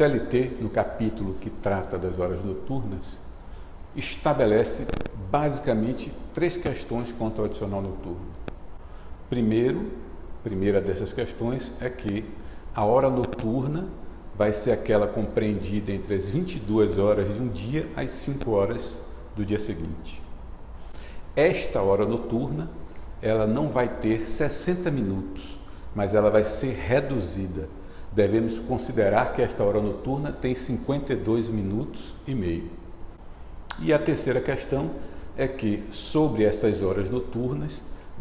CLT, no capítulo que trata das horas noturnas, estabelece basicamente três questões quanto ao adicional noturno. Primeiro, primeira dessas questões é que a hora noturna vai ser aquela compreendida entre as 22 horas de um dia às 5 horas do dia seguinte. Esta hora noturna, ela não vai ter 60 minutos, mas ela vai ser reduzida. Devemos considerar que esta hora noturna tem 52 minutos e meio. E a terceira questão é que sobre essas horas noturnas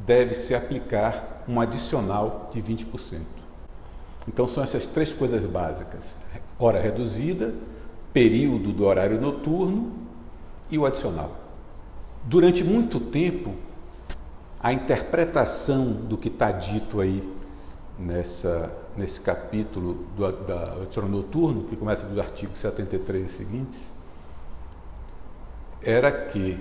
deve-se aplicar um adicional de 20%. Então são essas três coisas básicas: hora reduzida, período do horário noturno e o adicional. Durante muito tempo, a interpretação do que está dito aí nessa, nesse capítulo do da noturno, que começa dos artigos 73 e seguintes, era que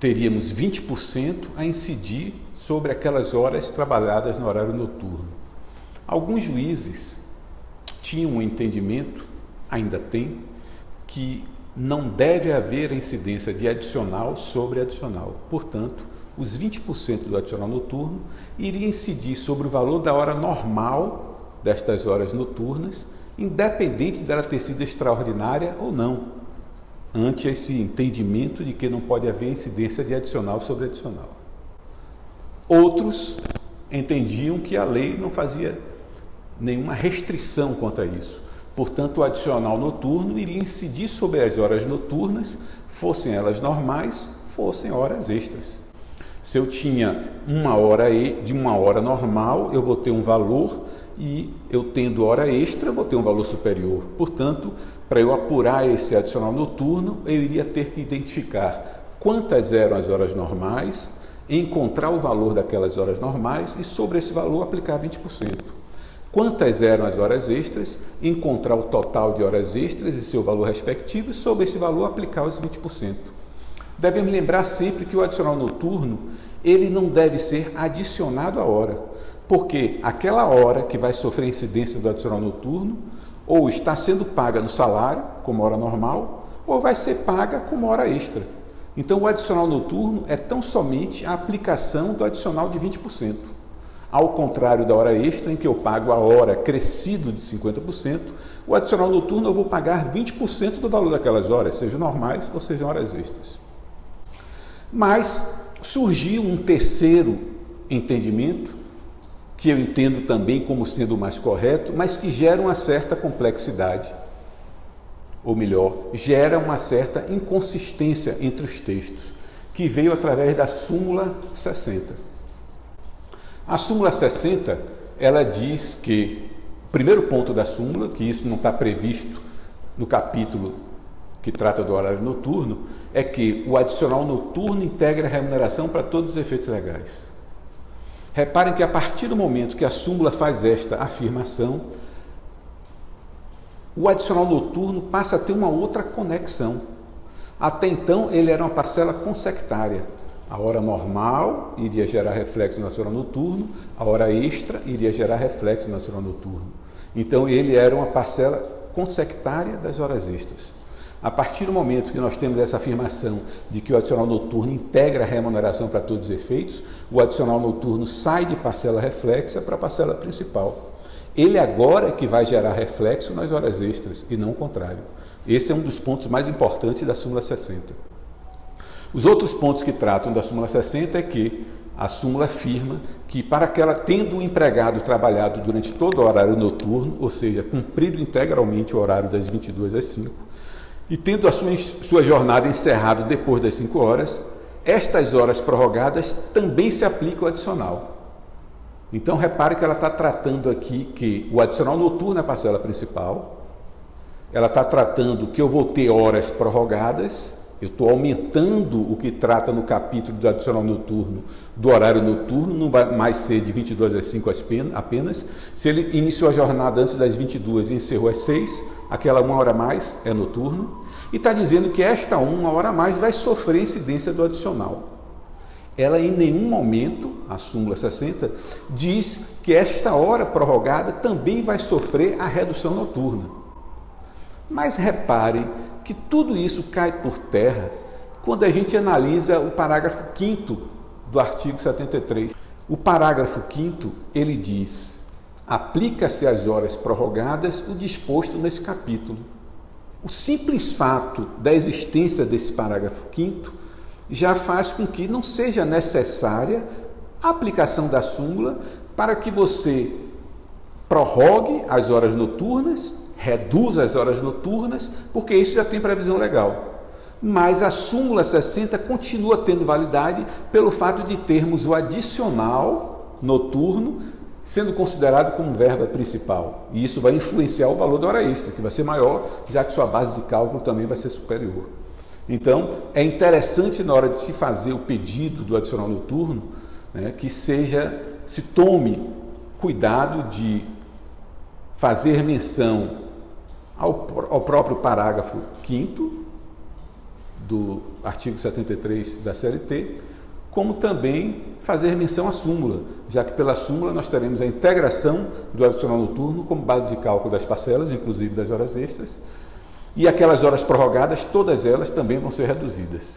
teríamos 20% a incidir sobre aquelas horas trabalhadas no horário noturno. Alguns juízes tinham um entendimento, ainda tem, que não deve haver incidência de adicional sobre adicional. Portanto, os 20% do adicional noturno iria incidir sobre o valor da hora normal destas horas noturnas, independente dela ter sido extraordinária ou não ante esse entendimento de que não pode haver incidência de adicional sobre adicional. Outros entendiam que a lei não fazia nenhuma restrição quanto a isso. Portanto, o adicional noturno iria incidir sobre as horas noturnas, fossem elas normais, fossem horas extras. Se eu tinha uma hora de uma hora normal, eu vou ter um valor e eu tendo hora extra, vou ter um valor superior. Portanto, para eu apurar esse adicional noturno, eu iria ter que identificar quantas eram as horas normais, encontrar o valor daquelas horas normais e sobre esse valor aplicar 20%. Quantas eram as horas extras, encontrar o total de horas extras e seu valor respectivo e sobre esse valor aplicar os 20%. Devemos lembrar sempre que o adicional noturno, ele não deve ser adicionado à hora, porque aquela hora que vai sofrer incidência do adicional noturno ou está sendo paga no salário, como hora normal, ou vai ser paga como hora extra. Então, o adicional noturno é tão somente a aplicação do adicional de 20%. Ao contrário da hora extra, em que eu pago a hora crescido de 50%, o adicional noturno eu vou pagar 20% do valor daquelas horas, sejam normais ou sejam horas extras. Mas surgiu um terceiro entendimento que eu entendo também como sendo o mais correto, mas que gera uma certa complexidade, ou melhor, gera uma certa inconsistência entre os textos, que veio através da súmula 60. A súmula 60, ela diz que, o primeiro ponto da súmula, que isso não está previsto no capítulo que trata do horário noturno, é que o adicional noturno integra a remuneração para todos os efeitos legais. Reparem que a partir do momento que a súmula faz esta afirmação, o adicional noturno passa a ter uma outra conexão. Até então, ele era uma parcela consectária. A hora normal iria gerar reflexo no adicional noturno, a hora extra iria gerar reflexo no adicional noturno. Então, ele era uma parcela consectária das horas extras. A partir do momento que nós temos essa afirmação de que o adicional noturno integra a remuneração para todos os efeitos, o adicional noturno sai de parcela reflexa para parcela principal. Ele agora é que vai gerar reflexo nas horas extras e não o contrário. Esse é um dos pontos mais importantes da súmula 60. Os outros pontos que tratam da súmula 60 é que a súmula afirma que para aquela tendo o empregado trabalhado durante todo o horário noturno, ou seja, cumprido integralmente o horário das 22 às 5, e tendo a sua, sua jornada encerrada depois das 5 horas, estas horas prorrogadas também se aplicam ao adicional. Então repare que ela está tratando aqui que o adicional noturno é a parcela principal, ela está tratando que eu vou ter horas prorrogadas, eu estou aumentando o que trata no capítulo do adicional noturno, do horário noturno, não vai mais ser de 22 às 5 apenas. Se ele iniciou a jornada antes das 22 e encerrou às 6, aquela uma hora a mais é noturno, e está dizendo que esta uma hora a mais vai sofrer incidência do adicional. ela em nenhum momento, a súmula 60, diz que esta hora prorrogada também vai sofrer a redução noturna. Mas reparem que tudo isso cai por terra quando a gente analisa o parágrafo 5 do artigo 73. O parágrafo 5 ele diz: aplica-se às horas prorrogadas o disposto nesse capítulo. O simples fato da existência desse parágrafo 5 já faz com que não seja necessária a aplicação da súmula para que você prorrogue as horas noturnas, reduza as horas noturnas, porque isso já tem previsão legal. Mas a súmula 60 continua tendo validade pelo fato de termos o adicional noturno sendo considerado como verba principal. E isso vai influenciar o valor da hora extra, que vai ser maior, já que sua base de cálculo também vai ser superior. Então, é interessante na hora de se fazer o pedido do adicional noturno, né, que seja, se tome cuidado de fazer menção ao, ao próprio parágrafo 5 do artigo 73 da CLT, como também fazer menção à súmula, já que pela súmula nós teremos a integração do adicional noturno como base de cálculo das parcelas, inclusive das horas extras, e aquelas horas prorrogadas, todas elas também vão ser reduzidas.